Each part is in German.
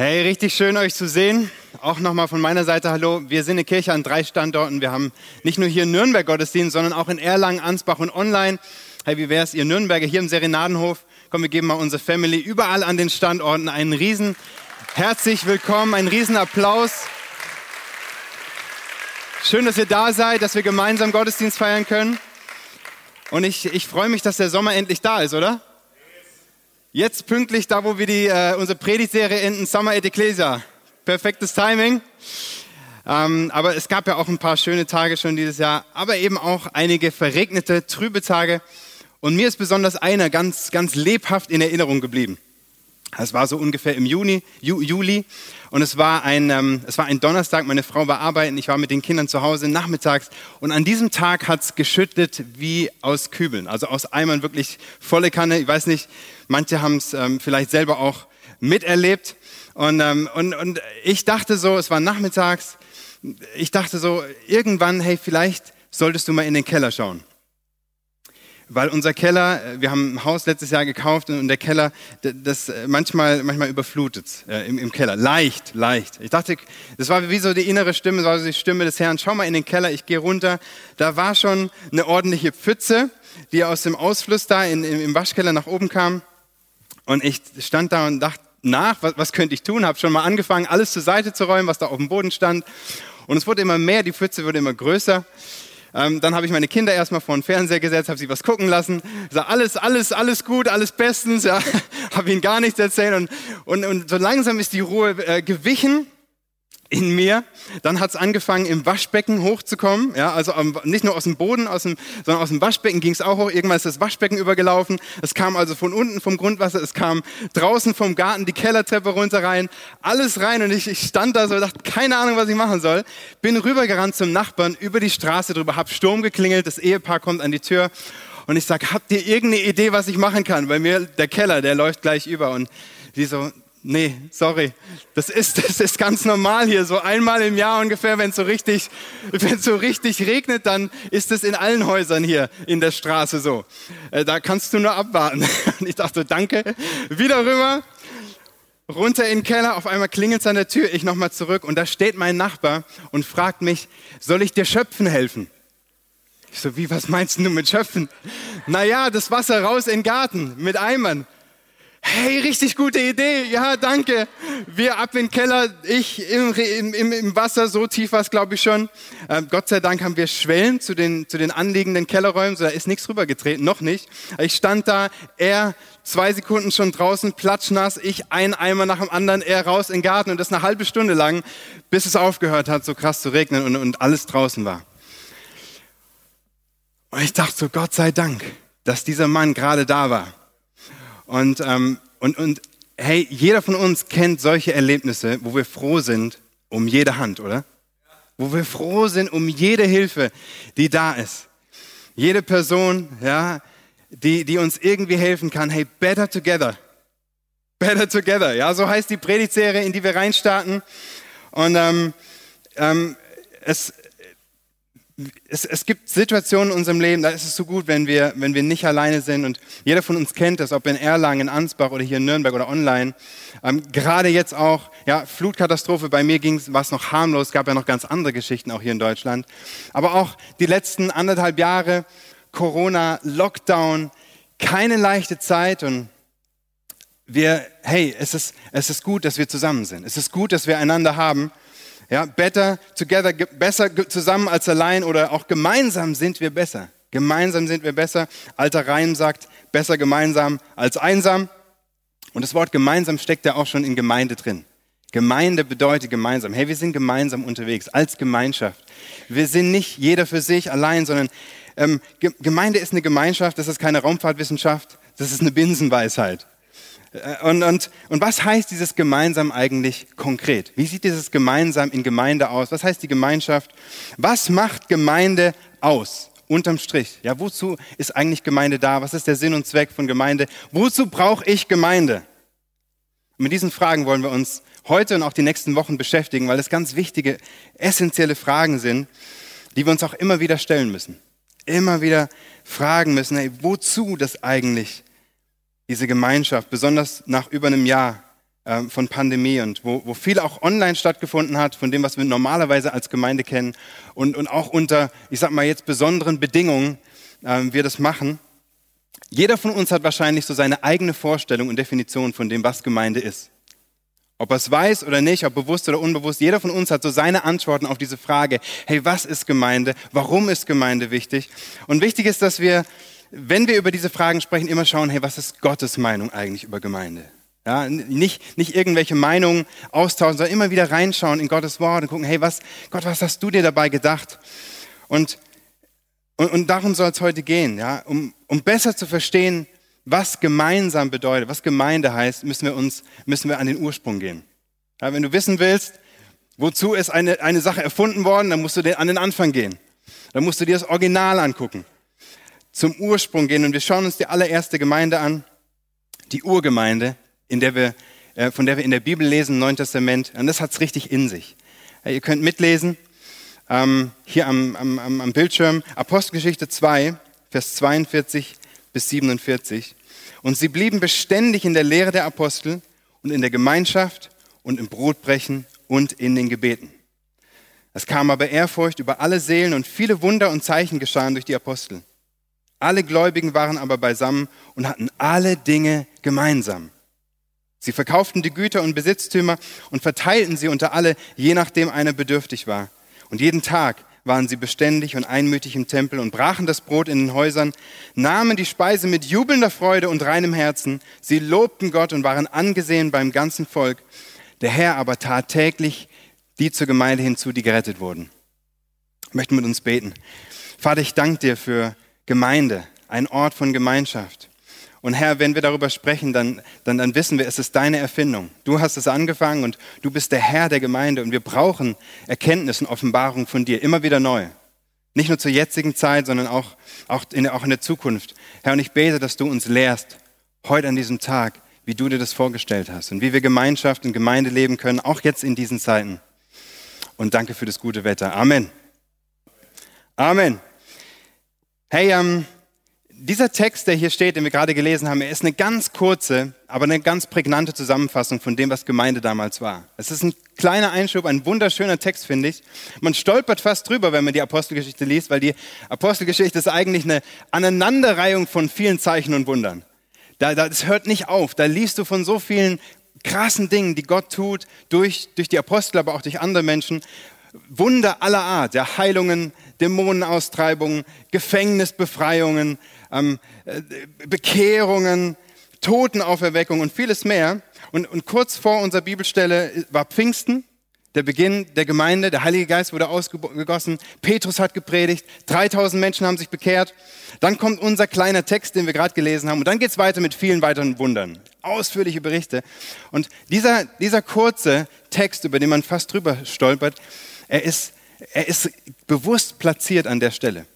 Hey, richtig schön euch zu sehen. Auch nochmal von meiner Seite Hallo. Wir sind eine Kirche an drei Standorten. Wir haben nicht nur hier in Nürnberg Gottesdienst, sondern auch in Erlangen, Ansbach und online. Hey, wie wäre es, ihr Nürnberger hier im Serenadenhof? Komm, wir geben mal unsere Family überall an den Standorten einen riesen herzlich willkommen, einen riesen Applaus. Schön, dass ihr da seid, dass wir gemeinsam Gottesdienst feiern können. Und ich, ich freue mich, dass der Sommer endlich da ist, oder? Jetzt pünktlich da, wo wir die, äh, unsere Predigtserie enden, Summer at Ecclesia. Perfektes Timing. Ähm, aber es gab ja auch ein paar schöne Tage schon dieses Jahr, aber eben auch einige verregnete, trübe Tage. Und mir ist besonders einer ganz, ganz lebhaft in Erinnerung geblieben. Es war so ungefähr im Juni, Ju, Juli. Und es war, ein, ähm, es war ein Donnerstag, meine Frau war arbeiten, ich war mit den Kindern zu Hause nachmittags. Und an diesem Tag hat es geschüttet wie aus Kübeln, also aus Eimern wirklich volle Kanne. Ich weiß nicht, manche haben es ähm, vielleicht selber auch miterlebt. Und, ähm, und, und ich dachte so, es war nachmittags, ich dachte so, irgendwann, hey, vielleicht solltest du mal in den Keller schauen weil unser Keller, äh, wir haben ein Haus letztes Jahr gekauft und der Keller, das äh, manchmal, manchmal überflutet äh, im, im, Keller. Leicht, leicht. Ich dachte, das war wie so die innere Stimme, so die Stimme des Herrn. Schau mal in den Keller, ich gehe runter. Da war schon eine ordentliche Pfütze, die aus dem Ausfluss da in, im Waschkeller nach oben kam. Und ich stand da und dachte nach, was, was könnte ich tun? Habe schon mal angefangen, alles zur Seite zu räumen, was da auf dem Boden stand. Und es wurde immer mehr, die Pfütze wurde immer größer. Ähm, dann habe ich meine Kinder erstmal vor den Fernseher gesetzt, habe sie was gucken lassen. Sag, alles, alles, alles gut, alles bestens. Ja. habe ihnen gar nichts erzählt. Und, und, und so langsam ist die Ruhe äh, gewichen in mir. Dann hat es angefangen, im Waschbecken hochzukommen. Ja, also nicht nur aus dem Boden, aus dem, sondern aus dem Waschbecken ging es auch hoch. Irgendwann ist das Waschbecken übergelaufen. Es kam also von unten vom Grundwasser, es kam draußen vom Garten die Kellertreppe runter rein. Alles rein und ich, ich stand da so und dachte, keine Ahnung, was ich machen soll. Bin rübergerannt zum Nachbarn, über die Straße drüber, hab Sturm geklingelt, das Ehepaar kommt an die Tür und ich sag, habt ihr irgendeine Idee, was ich machen kann? Bei mir, der Keller, der läuft gleich über und die so, nee, sorry, das ist, das ist ganz normal hier, so einmal im Jahr ungefähr, wenn es so richtig, wenn so richtig regnet, dann ist es in allen Häusern hier in der Straße so. Äh, da kannst du nur abwarten. Und ich dachte, danke, wieder rüber, runter in den Keller, auf einmal klingelt es an der Tür, ich nochmal zurück und da steht mein Nachbar und fragt mich, soll ich dir schöpfen helfen? Ich so, wie, was meinst du mit schöpfen? Naja, das Wasser raus in den Garten mit Eimern. Hey, richtig gute Idee. Ja, danke. Wir ab in den Keller, ich im, im, im Wasser, so tief war es, glaube ich schon. Ähm, Gott sei Dank haben wir Schwellen zu den, zu den anliegenden Kellerräumen, so da ist nichts rübergetreten, noch nicht. Ich stand da, er zwei Sekunden schon draußen, platschnass, ich ein Eimer nach dem anderen, er raus in den Garten und das eine halbe Stunde lang, bis es aufgehört hat, so krass zu regnen und, und alles draußen war. Und ich dachte so, Gott sei Dank, dass dieser Mann gerade da war. Und, ähm, und, und hey, jeder von uns kennt solche Erlebnisse, wo wir froh sind um jede Hand, oder? Wo wir froh sind um jede Hilfe, die da ist. Jede Person, ja, die, die uns irgendwie helfen kann. Hey, better together. Better together. Ja, so heißt die Predigtserie, in die wir reinstarten. Und ähm, ähm, es, es, es, gibt Situationen in unserem Leben, da ist es so gut, wenn wir, wenn wir nicht alleine sind. Und jeder von uns kennt das, ob in Erlangen, in Ansbach oder hier in Nürnberg oder online. Ähm, gerade jetzt auch, ja, Flutkatastrophe, bei mir ging es, noch harmlos, gab ja noch ganz andere Geschichten auch hier in Deutschland. Aber auch die letzten anderthalb Jahre, Corona, Lockdown, keine leichte Zeit und wir, hey, es ist, es ist gut, dass wir zusammen sind. Es ist gut, dass wir einander haben. Ja, better together, besser zusammen als allein oder auch gemeinsam sind wir besser. Gemeinsam sind wir besser. Alter Reim sagt, besser gemeinsam als einsam. Und das Wort gemeinsam steckt ja auch schon in Gemeinde drin. Gemeinde bedeutet gemeinsam. Hey, wir sind gemeinsam unterwegs, als Gemeinschaft. Wir sind nicht jeder für sich allein, sondern ähm, Gemeinde ist eine Gemeinschaft, das ist keine Raumfahrtwissenschaft, das ist eine Binsenweisheit. Äh, und, und, und was heißt dieses gemeinsam eigentlich konkret? Wie sieht dieses gemeinsam in Gemeinde aus? Was heißt die Gemeinschaft? Was macht Gemeinde aus? Unterm Strich. Ja, wozu ist eigentlich Gemeinde da? Was ist der Sinn und Zweck von Gemeinde? Wozu brauche ich Gemeinde? Und mit diesen Fragen wollen wir uns heute und auch die nächsten Wochen beschäftigen, weil es ganz wichtige, essentielle Fragen sind, die wir uns auch immer wieder stellen müssen. Immer wieder fragen müssen, hey, wozu das eigentlich diese Gemeinschaft, besonders nach über einem Jahr ähm, von Pandemie und wo, wo viel auch online stattgefunden hat, von dem, was wir normalerweise als Gemeinde kennen und, und auch unter, ich sag mal jetzt, besonderen Bedingungen ähm, wir das machen. Jeder von uns hat wahrscheinlich so seine eigene Vorstellung und Definition von dem, was Gemeinde ist. Ob er es weiß oder nicht, ob bewusst oder unbewusst, jeder von uns hat so seine Antworten auf diese Frage, hey, was ist Gemeinde? Warum ist Gemeinde wichtig? Und wichtig ist, dass wir, wenn wir über diese Fragen sprechen, immer schauen, hey, was ist Gottes Meinung eigentlich über Gemeinde? Ja, nicht, nicht irgendwelche Meinungen austauschen, sondern immer wieder reinschauen in Gottes Wort und gucken, hey, was, Gott, was hast du dir dabei gedacht? Und, und, und darum soll es heute gehen, ja, um, um besser zu verstehen, was gemeinsam bedeutet, was Gemeinde heißt, müssen wir uns, müssen wir an den Ursprung gehen. Ja, wenn du wissen willst, wozu ist eine, eine Sache erfunden worden, dann musst du an den Anfang gehen. Dann musst du dir das Original angucken. Zum Ursprung gehen und wir schauen uns die allererste Gemeinde an, die Urgemeinde, in der wir, äh, von der wir in der Bibel lesen, im Neuen Testament. Und das hat es richtig in sich. Ja, ihr könnt mitlesen, ähm, hier am, am, am Bildschirm, Apostelgeschichte 2, Vers 42 bis 47. Und sie blieben beständig in der Lehre der Apostel und in der Gemeinschaft und im Brotbrechen und in den Gebeten. Es kam aber Ehrfurcht über alle Seelen und viele Wunder und Zeichen geschahen durch die Apostel. Alle Gläubigen waren aber beisammen und hatten alle Dinge gemeinsam. Sie verkauften die Güter und Besitztümer und verteilten sie unter alle, je nachdem einer bedürftig war. Und jeden Tag waren sie beständig und einmütig im Tempel und brachen das Brot in den Häusern, nahmen die Speise mit jubelnder Freude und reinem Herzen. Sie lobten Gott und waren angesehen beim ganzen Volk. Der Herr aber tat täglich die zur Gemeinde hinzu, die gerettet wurden. Ich möchte mit uns beten. Vater, ich danke dir für Gemeinde, ein Ort von Gemeinschaft. Und Herr, wenn wir darüber sprechen, dann, dann, dann wissen wir, es ist deine Erfindung. Du hast es angefangen und du bist der Herr der Gemeinde und wir brauchen Erkenntnis und Offenbarung von dir immer wieder neu. Nicht nur zur jetzigen Zeit, sondern auch, auch, in, auch in der Zukunft. Herr, und ich bete, dass du uns lehrst, heute an diesem Tag, wie du dir das vorgestellt hast und wie wir Gemeinschaft und Gemeinde leben können, auch jetzt in diesen Zeiten. Und danke für das gute Wetter. Amen. Amen. Hey, ähm, dieser Text, der hier steht, den wir gerade gelesen haben, er ist eine ganz kurze, aber eine ganz prägnante Zusammenfassung von dem, was Gemeinde damals war. Es ist ein kleiner Einschub, ein wunderschöner Text, finde ich. Man stolpert fast drüber, wenn man die Apostelgeschichte liest, weil die Apostelgeschichte ist eigentlich eine Aneinanderreihung von vielen Zeichen und Wundern. Da, das hört nicht auf. Da liest du von so vielen krassen Dingen, die Gott tut, durch, durch die Apostel, aber auch durch andere Menschen. Wunder aller Art, ja, Heilungen, Dämonenaustreibungen, Gefängnisbefreiungen, ähm, äh, Bekehrungen, Totenauferweckung und vieles mehr. Und, und kurz vor unserer Bibelstelle war Pfingsten, der Beginn der Gemeinde, der Heilige Geist wurde ausgegossen, Petrus hat gepredigt, 3000 Menschen haben sich bekehrt. Dann kommt unser kleiner Text, den wir gerade gelesen haben, und dann geht es weiter mit vielen weiteren Wundern, ausführliche Berichte. Und dieser, dieser kurze Text, über den man fast drüber stolpert, er ist, er ist bewusst platziert an der Stelle.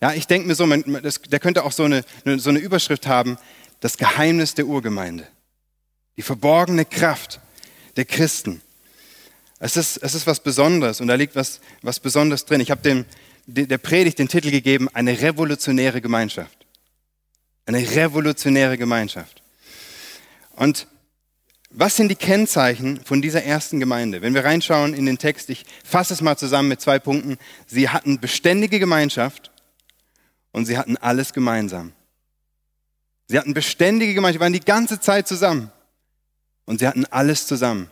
Ja, ich denke mir so, man, das, der könnte auch so eine, so eine Überschrift haben, das Geheimnis der Urgemeinde. Die verborgene Kraft der Christen. Es ist, es ist was Besonderes und da liegt was, was Besonderes drin. Ich habe der Predigt den Titel gegeben, eine revolutionäre Gemeinschaft. Eine revolutionäre Gemeinschaft. Und was sind die Kennzeichen von dieser ersten Gemeinde? Wenn wir reinschauen in den Text, ich fasse es mal zusammen mit zwei Punkten. Sie hatten beständige Gemeinschaft und sie hatten alles gemeinsam. Sie hatten beständige Gemeinschaft, waren die ganze Zeit zusammen und sie hatten alles zusammen.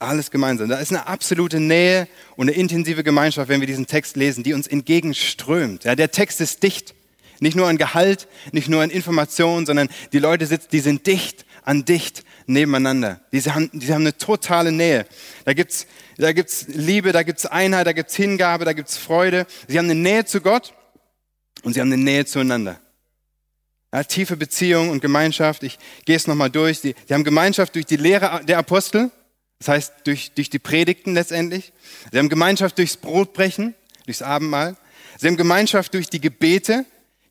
Alles gemeinsam. Da ist eine absolute Nähe und eine intensive Gemeinschaft, wenn wir diesen Text lesen, die uns entgegenströmt. Ja, der Text ist dicht. Nicht nur an Gehalt, nicht nur an Informationen, sondern die Leute sitzen, die sind dicht an dicht nebeneinander. Die haben, die haben eine totale Nähe. Da gibt's, da gibt's Liebe, da gibt's Einheit, da gibt's Hingabe, da gibt's Freude. Sie haben eine Nähe zu Gott und sie haben eine Nähe zueinander. Ja, tiefe Beziehung und Gemeinschaft. Ich gehe es nochmal durch. Sie, sie haben Gemeinschaft durch die Lehre der Apostel, das heißt durch, durch die Predigten letztendlich. Sie haben Gemeinschaft durchs Brotbrechen, durchs Abendmahl. Sie haben Gemeinschaft durch die Gebete,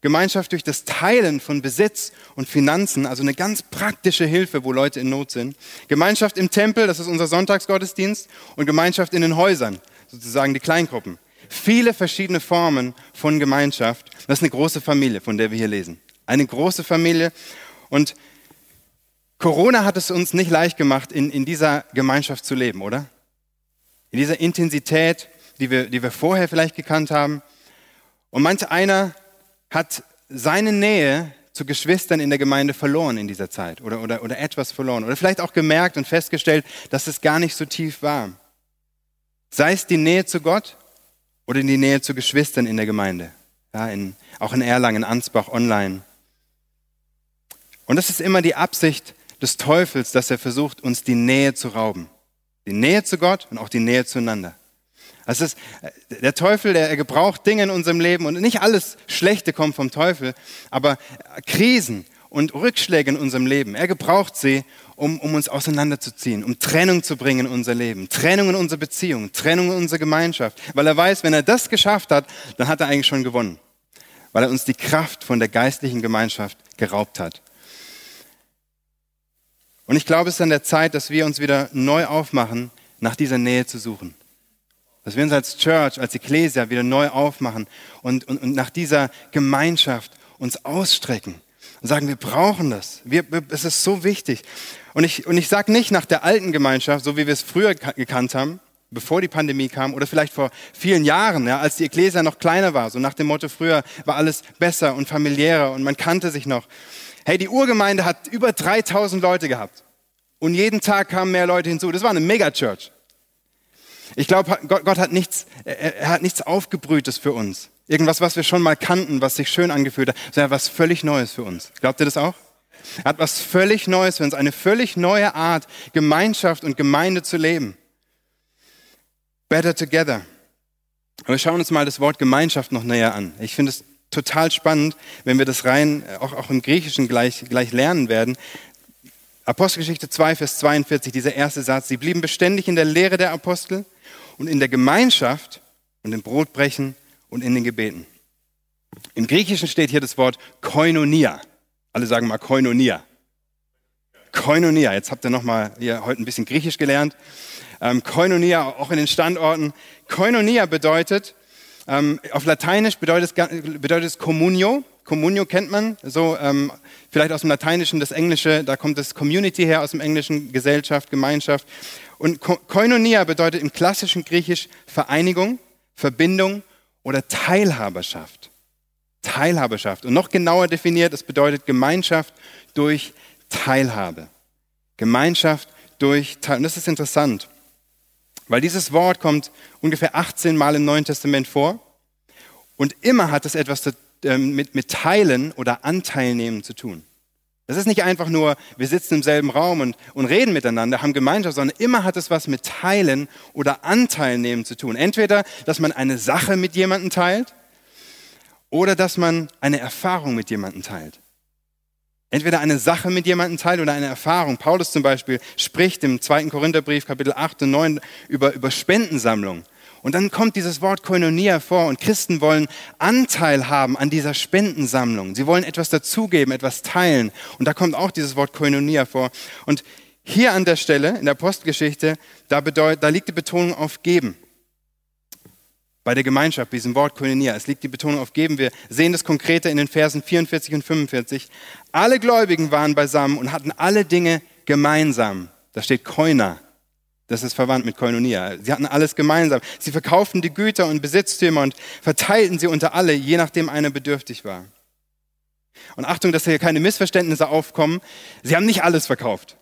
Gemeinschaft durch das Teilen von Besitz und Finanzen, also eine ganz praktische Hilfe, wo Leute in Not sind. Gemeinschaft im Tempel, das ist unser Sonntagsgottesdienst, und Gemeinschaft in den Häusern, sozusagen die Kleingruppen. Viele verschiedene Formen von Gemeinschaft. Das ist eine große Familie, von der wir hier lesen. Eine große Familie. Und Corona hat es uns nicht leicht gemacht, in, in dieser Gemeinschaft zu leben, oder? In dieser Intensität, die wir, die wir vorher vielleicht gekannt haben. Und manch einer hat seine Nähe zu Geschwistern in der Gemeinde verloren in dieser Zeit oder, oder, oder etwas verloren. Oder vielleicht auch gemerkt und festgestellt, dass es gar nicht so tief war. Sei es die Nähe zu Gott oder die Nähe zu Geschwistern in der Gemeinde. Ja, in, auch in Erlangen, Ansbach, online. Und das ist immer die Absicht des Teufels, dass er versucht, uns die Nähe zu rauben. Die Nähe zu Gott und auch die Nähe zueinander. Das ist, der Teufel, der er gebraucht Dinge in unserem Leben und nicht alles Schlechte kommt vom Teufel, aber Krisen und Rückschläge in unserem Leben, er gebraucht sie, um, um uns auseinanderzuziehen, um Trennung zu bringen in unser Leben, Trennung in unsere Beziehung, Trennung in unsere Gemeinschaft, weil er weiß, wenn er das geschafft hat, dann hat er eigentlich schon gewonnen, weil er uns die Kraft von der geistlichen Gemeinschaft geraubt hat. Und ich glaube, es ist an der Zeit, dass wir uns wieder neu aufmachen, nach dieser Nähe zu suchen. Dass wir uns als Church, als Ecclesia wieder neu aufmachen und, und, und nach dieser Gemeinschaft uns ausstrecken und sagen, wir brauchen das. Wir, es ist so wichtig. Und ich, und ich sage nicht nach der alten Gemeinschaft, so wie wir es früher gekannt haben, bevor die Pandemie kam oder vielleicht vor vielen Jahren, ja, als die Ecclesia noch kleiner war, so nach dem Motto, früher war alles besser und familiärer und man kannte sich noch. Hey, die Urgemeinde hat über 3000 Leute gehabt. Und jeden Tag kamen mehr Leute hinzu. Das war eine Megachurch. Ich glaube, Gott, Gott, hat nichts, er hat nichts Aufgebrühtes für uns. Irgendwas, was wir schon mal kannten, was sich schön angefühlt hat, sondern was völlig Neues für uns. Glaubt ihr das auch? Er hat was völlig Neues für uns, eine völlig neue Art, Gemeinschaft und Gemeinde zu leben. Better together. Aber wir schauen uns mal das Wort Gemeinschaft noch näher an. Ich finde es total spannend, wenn wir das rein auch, auch im Griechischen gleich, gleich lernen werden. Apostelgeschichte 2, Vers 42, dieser erste Satz. Sie blieben beständig in der Lehre der Apostel und in der Gemeinschaft und im Brotbrechen und in den Gebeten. Im Griechischen steht hier das Wort Koinonia. Alle sagen mal Koinonia. Koinonia. Jetzt habt ihr noch mal hier heute ein bisschen Griechisch gelernt. Ähm, Koinonia auch in den Standorten. Koinonia bedeutet, ähm, auf Lateinisch bedeutet es, bedeutet es Communio. Communio kennt man, so ähm, vielleicht aus dem Lateinischen, das Englische, da kommt das Community her aus dem Englischen, Gesellschaft, Gemeinschaft. Und Koinonia bedeutet im klassischen Griechisch Vereinigung, Verbindung oder Teilhaberschaft. Teilhaberschaft. Und noch genauer definiert, es bedeutet Gemeinschaft durch Teilhabe. Gemeinschaft durch Teilhabe. Und das ist interessant, weil dieses Wort kommt ungefähr 18 Mal im Neuen Testament vor. Und immer hat es etwas ähm, mit, mit Teilen oder Anteilnehmen zu tun. Das ist nicht einfach nur, wir sitzen im selben Raum und, und reden miteinander, haben Gemeinschaft, sondern immer hat es was mit Teilen oder Anteilnehmen zu tun. Entweder, dass man eine Sache mit jemandem teilt oder dass man eine Erfahrung mit jemandem teilt. Entweder eine Sache mit jemandem teilt oder eine Erfahrung. Paulus zum Beispiel spricht im 2. Korintherbrief Kapitel 8 und 9 über, über Spendensammlung. Und dann kommt dieses Wort Koinonia vor und Christen wollen Anteil haben an dieser Spendensammlung. Sie wollen etwas dazugeben, etwas teilen. Und da kommt auch dieses Wort Koinonia vor. Und hier an der Stelle in der Postgeschichte, da, bedeut, da liegt die Betonung auf Geben. Bei der Gemeinschaft, diesem Wort Koinonia, es liegt die Betonung auf Geben. Wir sehen das konkreter in den Versen 44 und 45. Alle Gläubigen waren beisammen und hatten alle Dinge gemeinsam. Da steht Koina. Das ist verwandt mit Koinonia. Sie hatten alles gemeinsam. Sie verkauften die Güter und Besitztümer und verteilten sie unter alle, je nachdem einer bedürftig war. Und Achtung, dass hier keine Missverständnisse aufkommen. Sie haben nicht alles verkauft.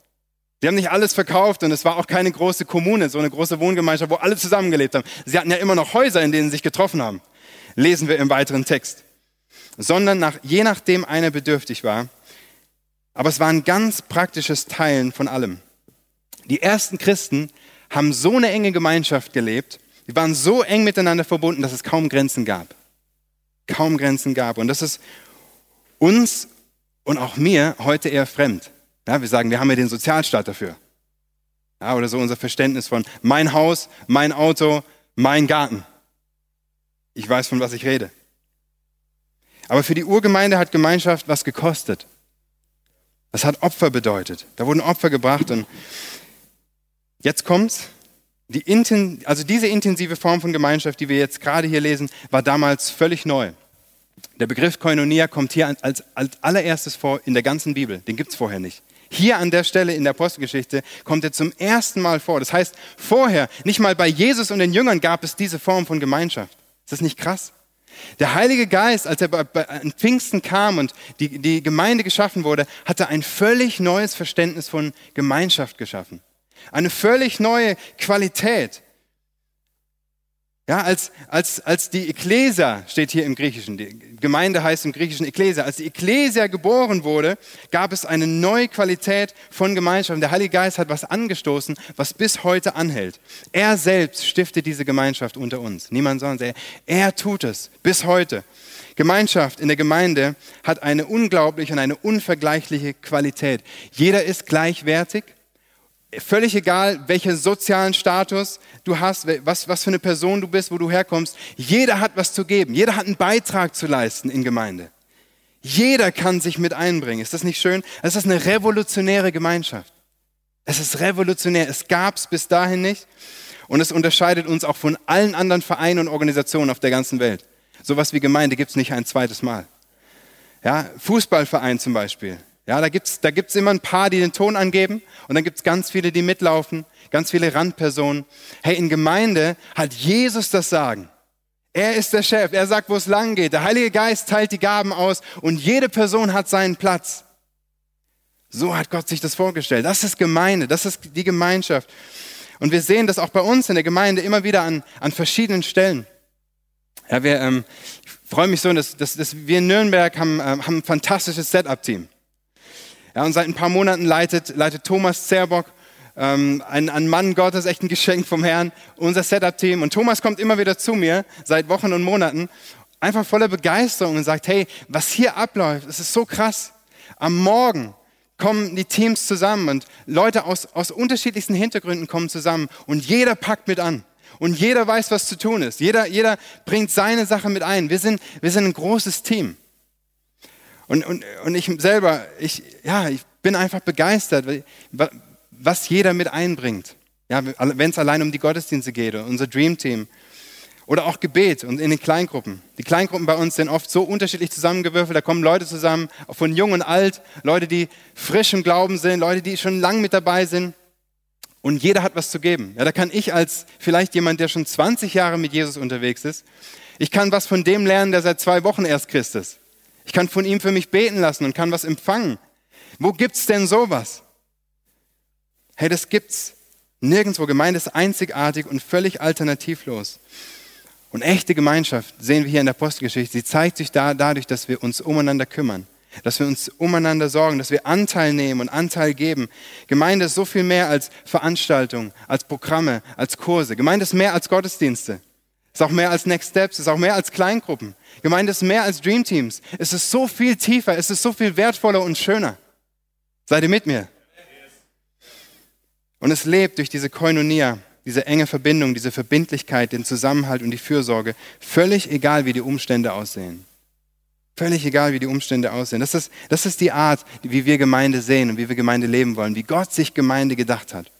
Sie haben nicht alles verkauft und es war auch keine große Kommune, so eine große Wohngemeinschaft, wo alle zusammengelebt haben. Sie hatten ja immer noch Häuser, in denen sie sich getroffen haben. Lesen wir im weiteren Text. Sondern nach, je nachdem einer bedürftig war. Aber es war ein ganz praktisches Teilen von allem. Die ersten Christen haben so eine enge Gemeinschaft gelebt, die waren so eng miteinander verbunden, dass es kaum Grenzen gab. Kaum Grenzen gab. Und das ist uns und auch mir heute eher fremd. Ja, wir sagen, wir haben ja den Sozialstaat dafür. Ja, oder so unser Verständnis von mein Haus, mein Auto, mein Garten. Ich weiß, von was ich rede. Aber für die Urgemeinde hat Gemeinschaft was gekostet. Das hat Opfer bedeutet. Da wurden Opfer gebracht und Jetzt kommt's. Die also diese intensive Form von Gemeinschaft, die wir jetzt gerade hier lesen, war damals völlig neu. Der Begriff Koinonia kommt hier als, als allererstes vor in der ganzen Bibel. Den gibt es vorher nicht. Hier an der Stelle in der Apostelgeschichte kommt er zum ersten Mal vor. Das heißt, vorher, nicht mal bei Jesus und den Jüngern gab es diese Form von Gemeinschaft. Ist das nicht krass? Der Heilige Geist, als er bei Pfingsten kam und die, die Gemeinde geschaffen wurde, hatte ein völlig neues Verständnis von Gemeinschaft geschaffen. Eine völlig neue Qualität. Ja, als, als, als die Ekklesia steht hier im Griechischen, die Gemeinde heißt im Griechischen Ekklesia, als die Ekklesia geboren wurde, gab es eine neue Qualität von Gemeinschaft. Der Heilige Geist hat was angestoßen, was bis heute anhält. Er selbst stiftet diese Gemeinschaft unter uns. Niemand sonst. Er, er tut es bis heute. Gemeinschaft in der Gemeinde hat eine unglaubliche und eine unvergleichliche Qualität. Jeder ist gleichwertig völlig egal, welchen sozialen Status du hast, was, was für eine Person du bist, wo du herkommst. Jeder hat was zu geben. Jeder hat einen Beitrag zu leisten in Gemeinde. Jeder kann sich mit einbringen. Ist das nicht schön? Es ist eine revolutionäre Gemeinschaft. Es ist revolutionär. Es gab es bis dahin nicht. Und es unterscheidet uns auch von allen anderen Vereinen und Organisationen auf der ganzen Welt. Sowas wie Gemeinde gibt es nicht ein zweites Mal. Ja, Fußballverein zum Beispiel. Ja, da gibt's da gibt's immer ein paar, die den Ton angeben und dann gibt's ganz viele, die mitlaufen, ganz viele Randpersonen. Hey, in Gemeinde hat Jesus das Sagen. Er ist der Chef, er sagt, wo es lang geht. Der Heilige Geist teilt die Gaben aus und jede Person hat seinen Platz. So hat Gott sich das vorgestellt. Das ist Gemeinde, das ist die Gemeinschaft. Und wir sehen das auch bei uns in der Gemeinde immer wieder an, an verschiedenen Stellen. Ja, wir, ähm, ich freue mich so, dass, dass, dass wir in Nürnberg haben, ähm, haben ein fantastisches Setup-Team. Ja, und seit ein paar Monaten leitet, leitet Thomas Zerbock, ähm, ein, ein Mann Gottes, echt ein Geschenk vom Herrn, unser Setup-Team. Und Thomas kommt immer wieder zu mir, seit Wochen und Monaten, einfach voller Begeisterung und sagt, hey, was hier abläuft, das ist so krass. Am Morgen kommen die Teams zusammen und Leute aus, aus unterschiedlichsten Hintergründen kommen zusammen und jeder packt mit an. Und jeder weiß, was zu tun ist. Jeder, jeder bringt seine Sache mit ein. Wir sind, wir sind ein großes Team. Und, und, und ich selber, ich, ja, ich bin einfach begeistert, was jeder mit einbringt. Ja, wenn es allein um die Gottesdienste geht, unser Dream Team. Oder auch Gebet und in den Kleingruppen. Die Kleingruppen bei uns sind oft so unterschiedlich zusammengewürfelt. Da kommen Leute zusammen, von jung und alt, Leute, die frisch im Glauben sind, Leute, die schon lang mit dabei sind. Und jeder hat was zu geben. Ja, da kann ich als vielleicht jemand, der schon 20 Jahre mit Jesus unterwegs ist, ich kann was von dem lernen, der seit zwei Wochen erst Christ ist. Ich kann von ihm für mich beten lassen und kann was empfangen. Wo gibt's denn sowas? Hey, das gibt's nirgendwo. Gemeinde ist einzigartig und völlig alternativlos. Und echte Gemeinschaft sehen wir hier in der Apostelgeschichte. Sie zeigt sich da dadurch, dass wir uns umeinander kümmern, dass wir uns umeinander sorgen, dass wir Anteil nehmen und Anteil geben. Gemeinde ist so viel mehr als Veranstaltungen, als Programme, als Kurse. Gemeinde ist mehr als Gottesdienste. Ist auch mehr als Next Steps, ist auch mehr als Kleingruppen. Gemeinde ist mehr als Dream Teams. Es ist so viel tiefer, es ist so viel wertvoller und schöner. Seid ihr mit mir? Und es lebt durch diese Koinonia, diese enge Verbindung, diese Verbindlichkeit, den Zusammenhalt und die Fürsorge, völlig egal, wie die Umstände aussehen. Völlig egal, wie die Umstände aussehen. Das ist, das ist die Art, wie wir Gemeinde sehen und wie wir Gemeinde leben wollen, wie Gott sich Gemeinde gedacht hat.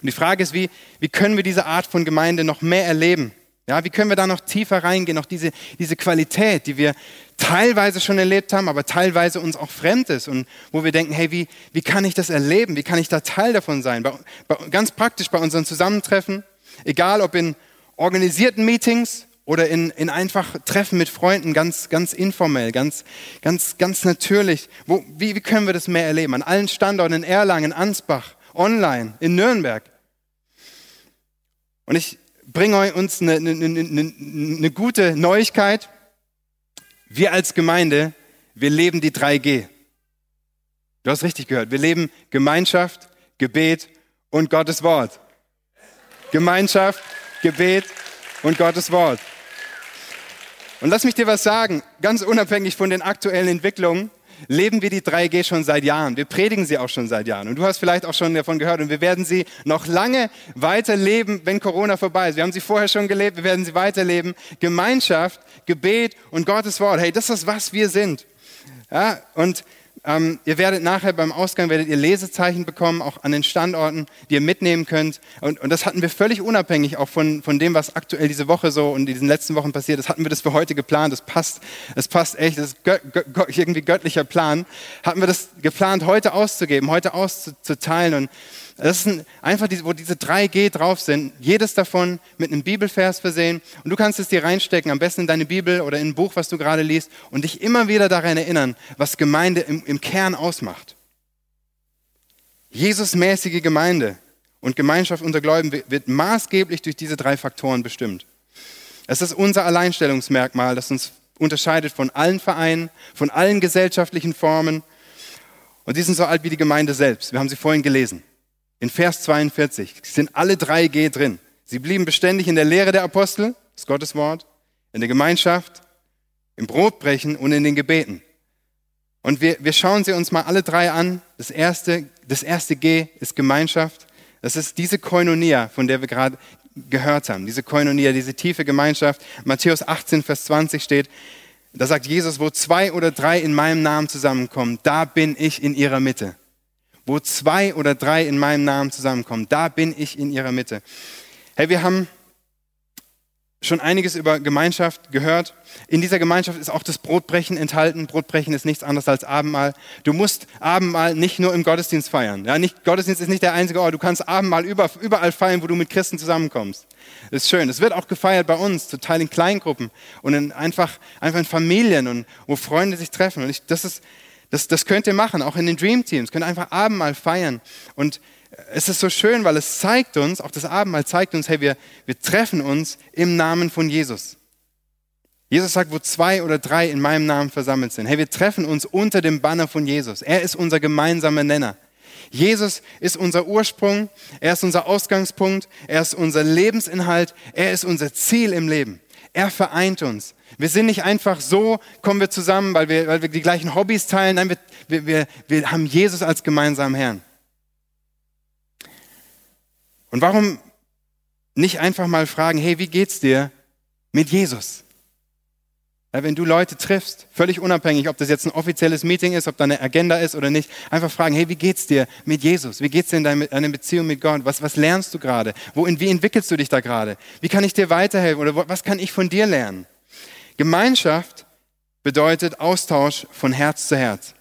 Und die Frage ist, wie, wie können wir diese Art von Gemeinde noch mehr erleben? Ja, wie können wir da noch tiefer reingehen, noch diese, diese Qualität, die wir teilweise schon erlebt haben, aber teilweise uns auch fremd ist und wo wir denken, hey, wie, wie kann ich das erleben? Wie kann ich da Teil davon sein? Bei, bei, ganz praktisch bei unseren Zusammentreffen, egal ob in organisierten Meetings oder in, in einfach Treffen mit Freunden, ganz, ganz informell, ganz, ganz, ganz natürlich. Wo, wie, wie können wir das mehr erleben? An allen Standorten in Erlangen, Ansbach, online, in Nürnberg. Und ich bringe uns eine, eine, eine, eine gute Neuigkeit. Wir als Gemeinde, wir leben die 3G. Du hast richtig gehört. Wir leben Gemeinschaft, Gebet und Gottes Wort. Gemeinschaft, Gebet und Gottes Wort. Und lass mich dir was sagen, ganz unabhängig von den aktuellen Entwicklungen leben wir die 3G schon seit Jahren. Wir predigen sie auch schon seit Jahren. Und du hast vielleicht auch schon davon gehört. Und wir werden sie noch lange weiterleben, wenn Corona vorbei ist. Wir haben sie vorher schon gelebt, wir werden sie weiterleben. Gemeinschaft, Gebet und Gottes Wort. Hey, das ist, was wir sind. Ja, und Ähm, ihr werdet nachher beim Ausgang werdet ihr Lesezeichen bekommen, auch an den Standorten, die ihr mitnehmen könnt. Und, und das hatten wir völlig unabhängig auch von, von dem, was aktuell diese Woche so und in diesen letzten Wochen passiert ist. Hatten wir das für heute geplant. Das passt, das passt echt. Das ist gö gö irgendwie göttlicher Plan. Hatten wir das geplant, heute auszugeben, heute auszuteilen. Und das sind einfach, diese, wo diese drei G drauf sind, jedes davon mit einem Bibelvers versehen. Und du kannst es dir reinstecken, am besten in deine Bibel oder in ein Buch, was du gerade liest, und dich immer wieder daran erinnern, was Gemeinde im, im Kern ausmacht. Jesusmäßige Gemeinde und Gemeinschaft unter Gläubigen wird, maßgeblich durch diese drei Faktoren bestimmt. Es ist unser Alleinstellungsmerkmal, das uns unterscheidet von allen Vereinen, von allen gesellschaftlichen Formen. Und die sind so alt wie die Gemeinde selbst. Wir haben sie vorhin gelesen. In Vers 42 sind alle drei G drin. Sie blieben beständig in der Lehre der Apostel, das Gottes Wort, in der Gemeinschaft, im Brotbrechen und in den Gebeten. Und wir, wir schauen sie uns mal alle drei an. Das erste, das erste G ist Gemeinschaft. Das ist diese Koinonia, von der wir gerade gehört haben. Diese Koinonia, diese tiefe Gemeinschaft. Matthäus 18, Vers 20 steht, da sagt Jesus, wo zwei oder drei in meinem Namen zusammenkommen, da bin ich in ihrer Mitte. Wo zwei oder drei in meinem Namen zusammenkommen, da bin ich in ihrer Mitte. Hey, wir haben schon einiges über Gemeinschaft gehört. In dieser Gemeinschaft ist auch das Brotbrechen enthalten. Brotbrechen ist nichts anderes als Abendmahl. Du musst Abendmahl nicht nur im Gottesdienst feiern. Ja, nicht, Gottesdienst ist nicht der einzige Ort. Du kannst Abendmahl überall feiern, wo du mit Christen zusammenkommst. Das ist schön. Es wird auch gefeiert bei uns, zum Teil in Kleingruppen und in einfach, einfach in Familien und wo Freunde sich treffen. Und ich, das ist, das, das könnt ihr machen, auch in den Dream Teams. Könnt einfach Abendmahl feiern. Und es ist so schön, weil es zeigt uns, auch das Abendmahl zeigt uns, hey, wir, wir treffen uns im Namen von Jesus. Jesus sagt, wo zwei oder drei in meinem Namen versammelt sind. Hey, wir treffen uns unter dem Banner von Jesus. Er ist unser gemeinsamer Nenner. Jesus ist unser Ursprung, er ist unser Ausgangspunkt, er ist unser Lebensinhalt, er ist unser Ziel im Leben. Er vereint uns. Wir sind nicht einfach so, kommen wir zusammen, weil wir, weil wir die gleichen Hobbys teilen. Nein, wir, wir, wir haben Jesus als gemeinsamen Herrn. Und warum nicht einfach mal fragen, hey, wie geht's dir mit Jesus? Ja, wenn du Leute triffst, völlig unabhängig, ob das jetzt ein offizielles Meeting ist, ob da eine Agenda ist oder nicht, einfach fragen, hey, wie geht's dir mit Jesus? Wie geht's dir in deiner Beziehung mit Gott? Was, was lernst du gerade? Wo, wie entwickelst du dich da gerade? Wie kann ich dir weiterhelfen oder was kann ich von dir lernen? Gemeinschaft bedeutet Austausch von Herz zu Herz.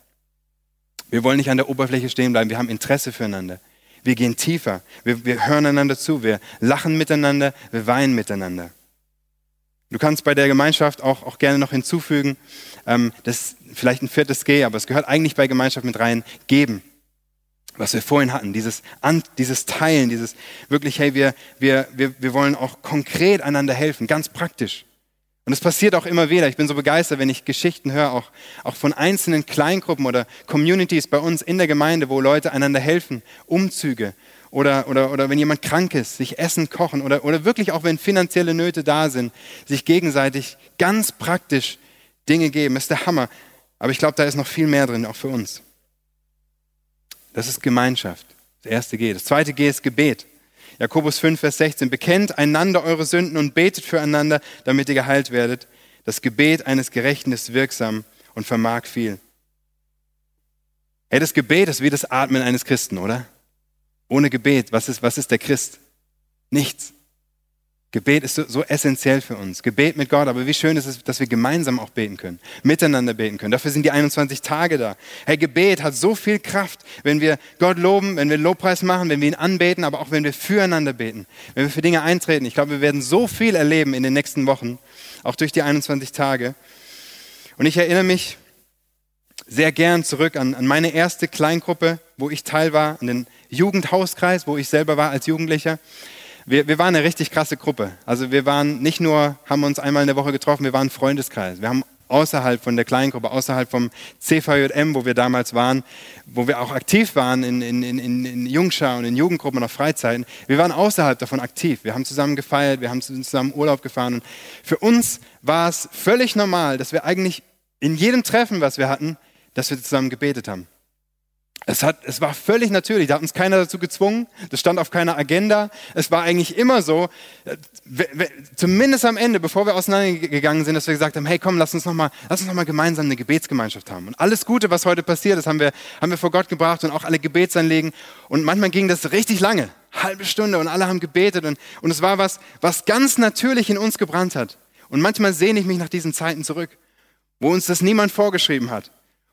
Wir wollen nicht an der Oberfläche stehen bleiben, wir haben Interesse füreinander. Wir gehen tiefer, wir, wir hören einander zu, wir lachen miteinander, wir weinen miteinander. Du kannst bei der Gemeinschaft auch, auch gerne noch hinzufügen, ähm, das ist vielleicht ein viertes G, aber es gehört eigentlich bei Gemeinschaft mit rein, geben. Was wir vorhin hatten, dieses, dieses Teilen, dieses wirklich, hey, wir, wir, wir, wir wollen auch konkret einander helfen, ganz praktisch. Und es passiert auch immer wieder. Ich bin so begeistert, wenn ich Geschichten höre, auch, auch von einzelnen Kleingruppen oder Communities bei uns in der Gemeinde, wo Leute einander helfen, Umzüge oder, oder, oder wenn jemand krank ist, sich Essen kochen oder, oder wirklich auch wenn finanzielle Nöte da sind, sich gegenseitig ganz praktisch Dinge geben. Das ist der Hammer. Aber ich glaube, da ist noch viel mehr drin, auch für uns. Das ist Gemeinschaft. Das erste G. Das zweite G ist Gebet. Jakobus 5, Vers 16. Bekennt einander eure Sünden und betet füreinander, damit ihr geheilt werdet. Das Gebet eines Gerechten ist wirksam und vermag viel. Hey, das Gebet ist wie das Atmen eines Christen, oder? Ohne Gebet, was ist, was ist der Christ? Nichts. Gebet ist so, so, essentiell für uns. Gebet mit Gott, aber wie schön ist es, dass wir gemeinsam auch beten können, miteinander beten können. Dafür sind die 21 Tage da. Hey, Gebet hat so viel Kraft, wenn wir Gott loben, wenn wir Lobpreis machen, wenn wir ihn anbeten, aber auch wenn wir füreinander beten, wenn wir für Dinge eintreten. Ich glaube, wir werden so viel erleben in den nächsten Wochen, auch durch die 21 Tage. Und ich erinnere mich sehr gern zurück an, an meine erste Kleingruppe, wo ich Teil war, an den Jugendhauskreis, wo ich selber war als Jugendlicher wir, wir waren eine richtig krasse Gruppe. Also wir waren nicht nur, haben uns einmal in der Woche getroffen, wir waren Freundeskreis. Wir haben außerhalb von der Kleingruppe, außerhalb vom CVJM, wo wir damals waren, wo wir auch aktiv waren in, in, in, in Jungschar und in Jugendgruppen und auf Freizeiten. Wir waren außerhalb davon aktiv. Wir haben zusammen gefeiert, wir haben zusammen Urlaub gefahren. Und für uns war es völlig normal, dass wir eigentlich in jedem Treffen, was wir hatten, dass wir zusammen gebetet haben. Es, hat, es war völlig natürlich, da hat uns keiner dazu gezwungen, das stand auf keiner Agenda. Es war eigentlich immer so, äh, zumindest am Ende, bevor wir auseinandergegangen sind, dass wir gesagt haben, hey komm, lass uns nochmal noch, gemeinsam eine Gebetsgemeinschaft haben. Und alles Gute, was heute passiert ist, haben wir, haben wir vor Gott gebracht und auch alle Gebetsanliegen. Und manchmal ging das richtig lange, halbe Stunde und alle haben gebetet. Und, und es war was, was ganz natürlich in uns gebrannt hat. Und manchmal sehne ich mich nach diesen Zeiten zurück, wo uns das niemand vorgeschrieben hat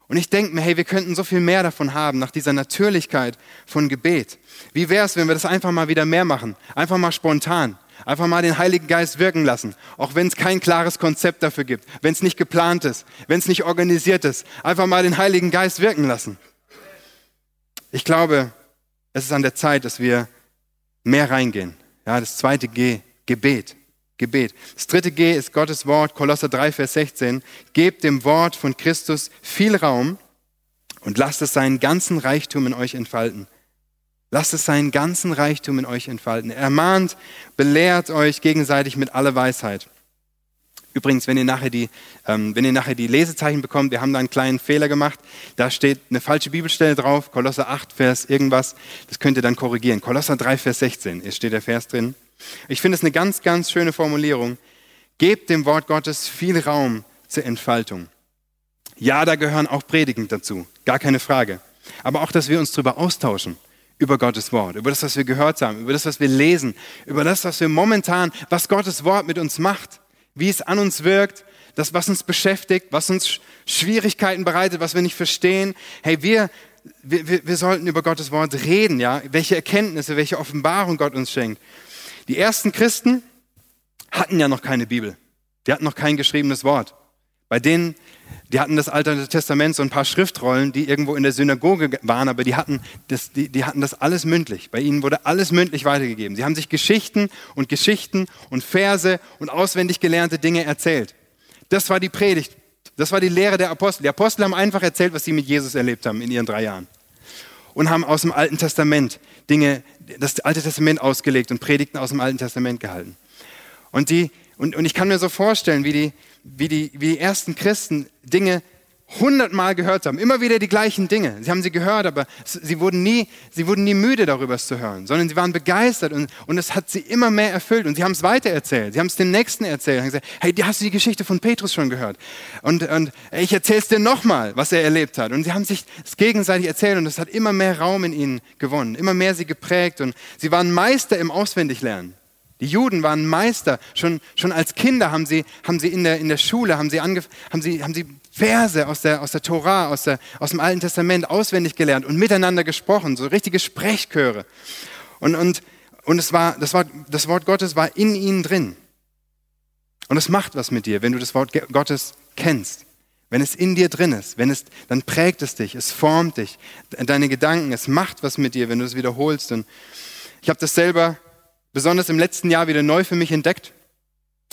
und ich denke mir, hey, wir könnten so viel mehr davon haben, nach dieser Natürlichkeit von Gebet. Wie wäre es, wenn wir das einfach mal wieder mehr machen? Einfach mal spontan. Einfach mal den Heiligen Geist wirken lassen. Auch wenn es kein klares Konzept dafür gibt. Wenn es nicht geplant ist. Wenn es nicht organisiert ist. Einfach mal den Heiligen Geist wirken lassen. Ich glaube, es ist an der Zeit, dass wir mehr reingehen. Ja, das zweite G, Gebet. Gebet. Das dritte G ist Gottes Wort, Kolosser 3, Vers 16. Gebt dem Wort von Christus viel Raum und lasst es seinen ganzen Reichtum in euch entfalten. Lasst es seinen ganzen Reichtum in euch entfalten. Ermahnt, belehrt euch gegenseitig mit aller Weisheit. Übrigens, wenn ihr, nachher die, ähm, wenn ihr nachher die Lesezeichen bekommt, wir haben da einen kleinen Fehler gemacht. Da steht eine falsche Bibelstelle drauf, Kolosser 8, Vers irgendwas. Das könnt ihr dann korrigieren. Kolosser 3, Vers 16, hier steht der Vers drin. Ich finde es eine ganz, ganz schöne Formulierung. Gebt dem Wort Gottes viel Raum zur Entfaltung. Ja, da gehören auch Predigen dazu, gar keine Frage. Aber auch, dass wir uns darüber austauschen, über Gottes Wort, über das, was wir gehört haben, über das, was wir lesen, über das, was wir momentan, was Gottes Wort mit uns macht, wie es an uns wirkt, das, was uns beschäftigt, was uns Schwierigkeiten bereitet, was wir nicht verstehen. Hey, wir, wir, wir sollten über Gottes Wort reden, ja, welche Erkenntnisse, welche Offenbarung Gott uns schenkt. Die ersten Christen hatten ja noch keine Bibel. Die hatten noch kein geschriebenes Wort. Bei denen, die hatten das Alte Testament, so ein paar Schriftrollen, die irgendwo in der Synagoge waren, aber die hatten, das, die, die hatten das alles mündlich. Bei ihnen wurde alles mündlich weitergegeben. Sie haben sich Geschichten und Geschichten und Verse und auswendig gelernte Dinge erzählt. Das war die Predigt. Das war die Lehre der Apostel. Die Apostel haben einfach erzählt, was sie mit Jesus erlebt haben in ihren drei Jahren. Und haben aus dem Alten Testament Dinge, das Alte Testament ausgelegt und Predigten aus dem Alten Testament gehalten. Und, die, und, und ich kann mir so vorstellen, wie die, wie, die, wie die ersten Christen Dinge hundertmal gehört haben, immer wieder die gleichen Dinge. Sie haben sie gehört, aber sie wurden nie, sie wurden nie müde darüber zu hören, sondern sie waren begeistert und, und es hat sie immer mehr erfüllt und sie haben es weitererzählt. Sie haben es dem Nächsten erzählt und gesagt, hey, hast du die Geschichte von Petrus schon gehört? Und, und ich erzähle es dir nochmal, was er erlebt hat. Und sie haben sich es gegenseitig erzählt und es hat immer mehr Raum in ihnen gewonnen, immer mehr sie geprägt und sie waren Meister im Auswendiglernen. Die Juden waren Meister. Schon, schon als Kinder haben sie, haben sie in, der, in der Schule haben sie, haben sie, haben sie Verse aus der, aus der Tora, aus, der, aus dem Alten Testament auswendig gelernt und miteinander gesprochen, so richtige Sprechchöre. Und, und, und es war, das, war, das Wort Gottes war in ihnen drin. Und es macht was mit dir, wenn du das Wort Gottes kennst. Wenn es in dir drin ist, wenn es, dann prägt es dich, es formt dich, deine Gedanken, es macht was mit dir, wenn du es wiederholst. Und ich habe das selber besonders im letzten Jahr wieder neu für mich entdeckt.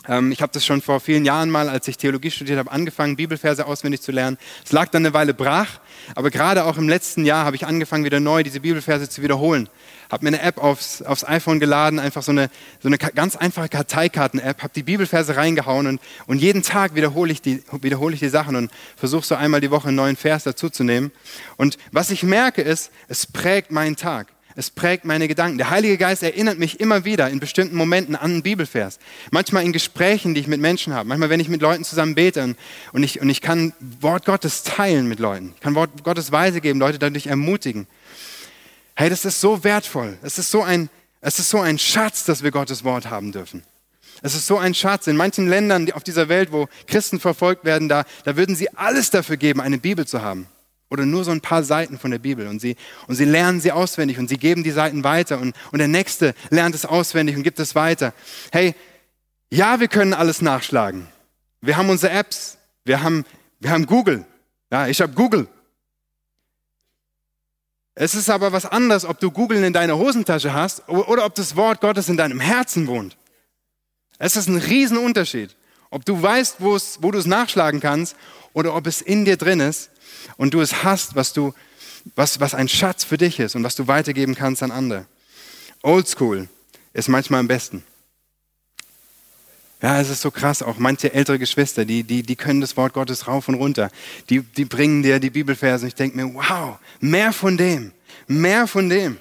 Ähm, ich habe das schon vor vielen Jahren mal, als ich Theologie studiert habe, angefangen, Bibelverse auswendig zu lernen. Es lag dann eine Weile brach, aber gerade auch im letzten Jahr habe ich angefangen, wieder neu diese Bibelverse zu wiederholen. Habe mir eine App aufs, aufs iPhone geladen, einfach so eine, so eine ganz einfache Karteikarten-App, habe die Bibelverse reingehauen und, und jeden Tag wiederhole ich, die, wiederhole ich die Sachen und versuche so einmal die Woche einen neuen Vers dazuzunehmen. Und was ich merke ist, es prägt meinen Tag. Es prägt meine Gedanken. Der Heilige Geist erinnert mich immer wieder in bestimmten Momenten an einen Bibelvers. Manchmal in Gesprächen, die ich mit Menschen habe. Manchmal, wenn ich mit Leuten zusammen bete und ich, und ich kann Wort Gottes teilen mit Leuten. Ich kann Wort Gottes Weise geben, Leute dadurch ermutigen. Hey, das ist so wertvoll. Es ist so ein, ist so ein Schatz, dass wir Gottes Wort haben dürfen. Es ist so ein Schatz. In manchen Ländern auf dieser Welt, wo Christen verfolgt werden, da, da würden sie alles dafür geben, eine Bibel zu haben oder nur so ein paar Seiten von der Bibel und sie, und sie lernen sie auswendig und sie geben die Seiten weiter und, und der Nächste lernt es auswendig und gibt es weiter. Hey, ja, wir können alles nachschlagen. Wir haben unsere Apps, wir haben, wir haben Google. Ja, ich habe Google. Es ist aber was anderes, ob du Google in deiner Hosentasche hast oder ob das Wort Gottes in deinem Herzen wohnt. Es ist ein Riesenunterschied. Ob du weißt, wo du es nachschlagen kannst oder ob es in dir drin ist und du es hast, was, du, was, was ein Schatz für dich ist und was du weitergeben kannst an andere. Oldschool ist manchmal am besten. Ja, es ist so krass. Auch manche ältere Geschwister, die, die, die können das Wort Gottes rauf und runter. Die, die bringen dir die Bibelverse und ich denke mir, wow, mehr von dem, mehr von dem.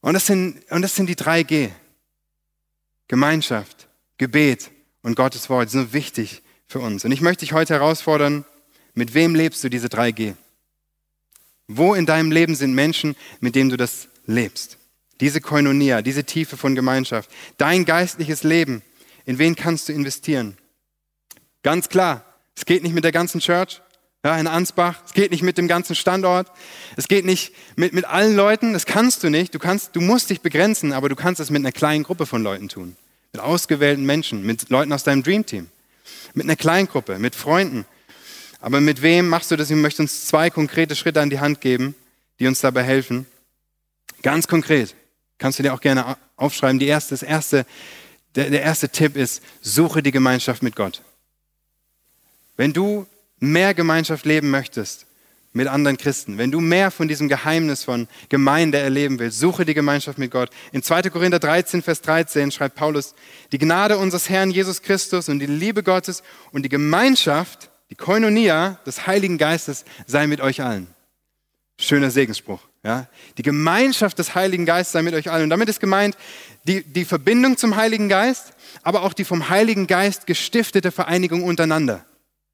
Und das sind, und das sind die drei G. Gemeinschaft, Gebet und Gottes Wort sind wichtig für uns. Und ich möchte dich heute herausfordern, mit wem lebst du diese drei G? Wo in deinem Leben sind Menschen, mit denen du das lebst? Diese Koinonia, diese Tiefe von Gemeinschaft, dein geistliches Leben in wen kannst du investieren? Ganz klar, es geht nicht mit der ganzen Church ja, in Ansbach, es geht nicht mit dem ganzen Standort, es geht nicht mit, mit allen Leuten, das kannst du nicht. Du, kannst, du musst dich begrenzen, aber du kannst es mit einer kleinen Gruppe von Leuten tun. Mit ausgewählten Menschen, mit Leuten aus deinem Dreamteam, mit einer kleinen Gruppe, mit Freunden. Aber mit wem machst du das? Ich möchte uns zwei konkrete Schritte an die Hand geben, die uns dabei helfen. Ganz konkret. Kannst du dir auch gerne aufschreiben. Die erste, das erste der, der erste Tipp ist, suche die Gemeinschaft mit Gott. Wenn du mehr Gemeinschaft leben möchtest mit anderen Christen, wenn du mehr von diesem Geheimnis von Gemeinde erleben willst, suche die Gemeinschaft mit Gott. In 2. Korinther 13, Vers 13 schreibt Paulus, die Gnade unseres Herrn Jesus Christus und die Liebe Gottes und die Gemeinschaft, die Koinonia des Heiligen Geistes sei mit euch allen. Schöner Segensspruch. Ja? Die Gemeinschaft des Heiligen Geistes sei mit euch allen. Und damit ist gemeint die, die Verbindung zum Heiligen Geist, aber auch die vom Heiligen Geist gestiftete Vereinigung untereinander.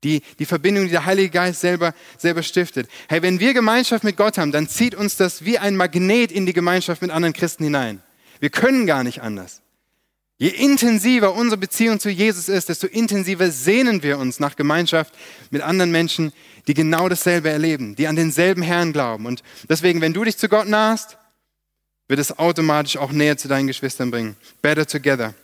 Die, die Verbindung, die der Heilige Geist selber, selber stiftet. Hey, wenn wir Gemeinschaft mit Gott haben, dann zieht uns das wie ein Magnet in die Gemeinschaft mit anderen Christen hinein. Wir können gar nicht anders. Je intensiver unsere Beziehung zu Jesus ist, desto intensiver sehnen wir uns nach Gemeinschaft mit anderen Menschen, die genau dasselbe erleben, die an denselben Herrn glauben. Und deswegen, wenn du dich zu Gott nahst, wird es automatisch auch näher zu deinen Geschwistern bringen. Better together.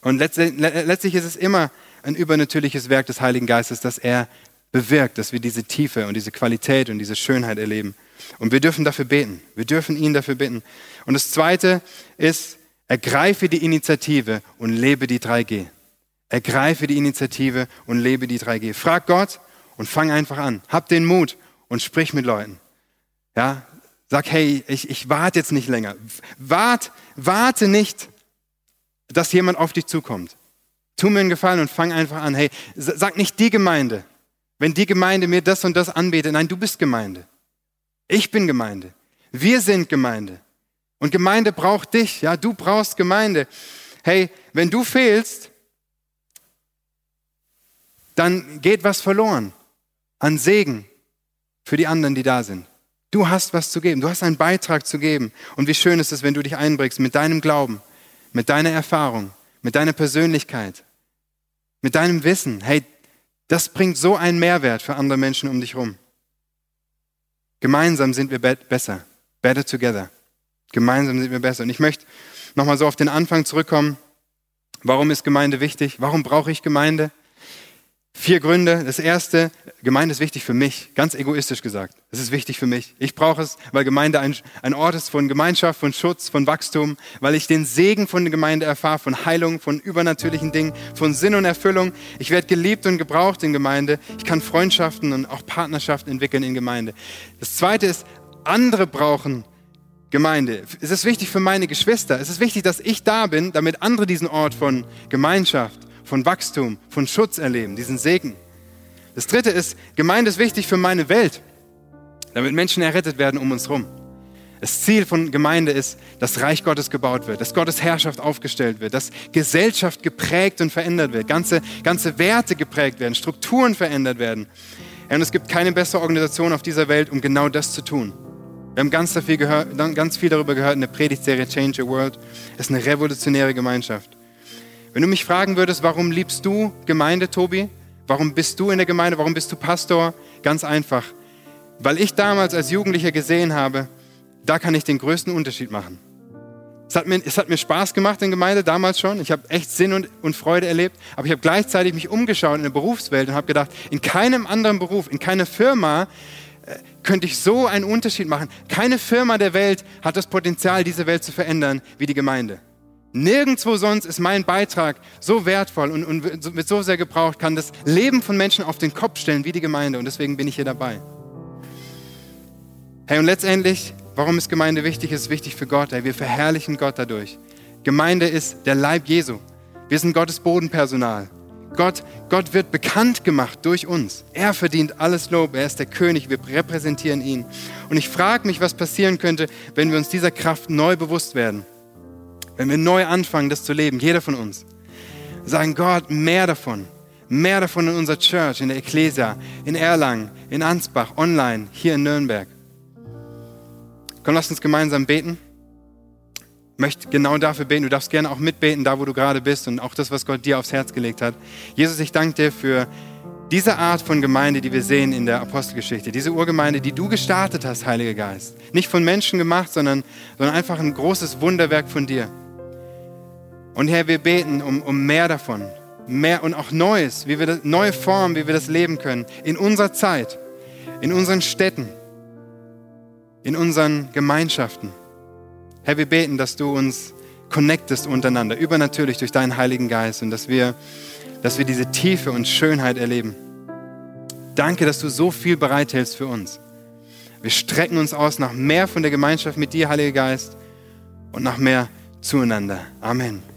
Und letztlich ist es immer ein übernatürliches Werk des Heiligen Geistes, dass er bewirkt, dass wir diese Tiefe und diese Qualität und diese Schönheit erleben. Und wir dürfen dafür beten. Wir dürfen ihn dafür bitten. Und das Zweite ist, Ergreife die Initiative und lebe die 3G. Ergreife die Initiative und lebe die 3G. Frag Gott und fang einfach an. Hab den Mut und sprich mit Leuten. Ja, sag, hey, ich, ich warte jetzt nicht länger. Wart, warte nicht, dass jemand auf dich zukommt. Tu mir einen Gefallen und fang einfach an. Hey, sag nicht die Gemeinde. Wenn die Gemeinde mir das und das anbietet, nein, du bist Gemeinde. Ich bin Gemeinde. Wir sind Gemeinde. Und Gemeinde braucht dich, ja, du brauchst Gemeinde. Hey, wenn du fehlst, dann geht was verloren an Segen für die anderen, die da sind. Du hast was zu geben, du hast einen Beitrag zu geben. Und wie schön ist es, wenn du dich einbringst mit deinem Glauben, mit deiner Erfahrung, mit deiner Persönlichkeit, mit deinem Wissen. Hey, das bringt so einen Mehrwert für andere Menschen um dich herum. Gemeinsam sind wir besser. Better together. Gemeinsam sind wir besser. Und ich möchte nochmal so auf den Anfang zurückkommen. Warum ist Gemeinde wichtig? Warum brauche ich Gemeinde? Vier Gründe. Das erste, Gemeinde ist wichtig für mich, ganz egoistisch gesagt. Es ist wichtig für mich. Ich brauche es, weil Gemeinde ein, ein Ort ist von Gemeinschaft, von Schutz, von Wachstum, weil ich den Segen von der Gemeinde erfahre, von Heilung, von übernatürlichen Dingen, von Sinn und Erfüllung. Ich werde geliebt und gebraucht in Gemeinde. Ich kann Freundschaften und auch Partnerschaften entwickeln in Gemeinde. Das zweite ist, andere brauchen Gemeinde. Es ist wichtig für meine Geschwister. Es ist wichtig, dass ich da bin, damit andere diesen Ort von Gemeinschaft, von Wachstum, von Schutz erleben, diesen Segen. Das dritte ist, Gemeinde ist wichtig für meine Welt, damit Menschen errettet werden um uns herum. Das Ziel von Gemeinde ist, dass Reich Gottes gebaut wird, dass Gottes Herrschaft aufgestellt wird, dass Gesellschaft geprägt und verändert wird, ganze, ganze Werte geprägt werden, Strukturen verändert werden. Und es gibt keine bessere Organisation auf dieser Welt, um genau das zu tun. Wir haben ganz viel, gehört, ganz viel darüber gehört in der Predigtserie Change Your World. Es ist eine revolutionäre Gemeinschaft. Wenn du mich fragen würdest, warum liebst du Gemeinde, Tobi? Warum bist du in der Gemeinde? Warum bist du Pastor? Ganz einfach. Weil ich damals als Jugendlicher gesehen habe, da kann ich den größten Unterschied machen. Es hat mir, es hat mir Spaß gemacht in Gemeinde, damals schon. Ich habe echt Sinn und, und Freude erlebt. Aber ich habe gleichzeitig mich umgeschaut in der Berufswelt und habe gedacht, in keinem anderen Beruf, in keiner Firma könnte ich so einen Unterschied machen. Keine Firma der Welt hat das Potenzial, diese Welt zu verändern, wie die Gemeinde. Nirgendwo sonst ist mein Beitrag so wertvoll und, und wird so sehr gebraucht, kann das Leben von Menschen auf den Kopf stellen wie die Gemeinde. Und deswegen bin ich hier dabei. Hey, und letztendlich, warum ist Gemeinde wichtig? Es ist wichtig für Gott. Hey, wir verherrlichen Gott dadurch. Gemeinde ist der Leib Jesu. Wir sind Gottes Bodenpersonal. Gott, Gott wird bekannt gemacht durch uns. Er verdient alles Lob. Er ist der König. Wir repräsentieren ihn. Und ich frage mich, was passieren könnte, wenn wir uns dieser Kraft neu bewusst werden. Wenn wir neu anfangen, das zu leben, jeder von uns. Sagen, Gott, mehr davon. Mehr davon in unserer Church, in der Ecclesia, in Erlangen, in Ansbach, online, hier in Nürnberg. Komm, lass uns gemeinsam beten. Ich möchte genau dafür beten. Du darfst gerne auch mitbeten, da wo du gerade bist und auch das, was Gott dir aufs Herz gelegt hat. Jesus, ich danke dir für diese Art von Gemeinde, die wir sehen in der Apostelgeschichte, diese Urgemeinde, die du gestartet hast, Heiliger Geist. Nicht von Menschen gemacht, sondern, sondern einfach ein großes Wunderwerk von dir. Und Herr, wir beten um, um mehr davon, mehr und auch Neues, wie wir das, neue Formen, wie wir das leben können, in unserer Zeit, in unseren Städten, in unseren Gemeinschaften. Herr, wir beten, dass du uns connectest untereinander, übernatürlich durch deinen Heiligen Geist und dass wir, dass wir diese Tiefe und Schönheit erleben. Danke, dass du so viel bereithältst für uns. Wir strecken uns aus nach mehr von der Gemeinschaft mit dir, Heiliger Geist, und nach mehr zueinander. Amen.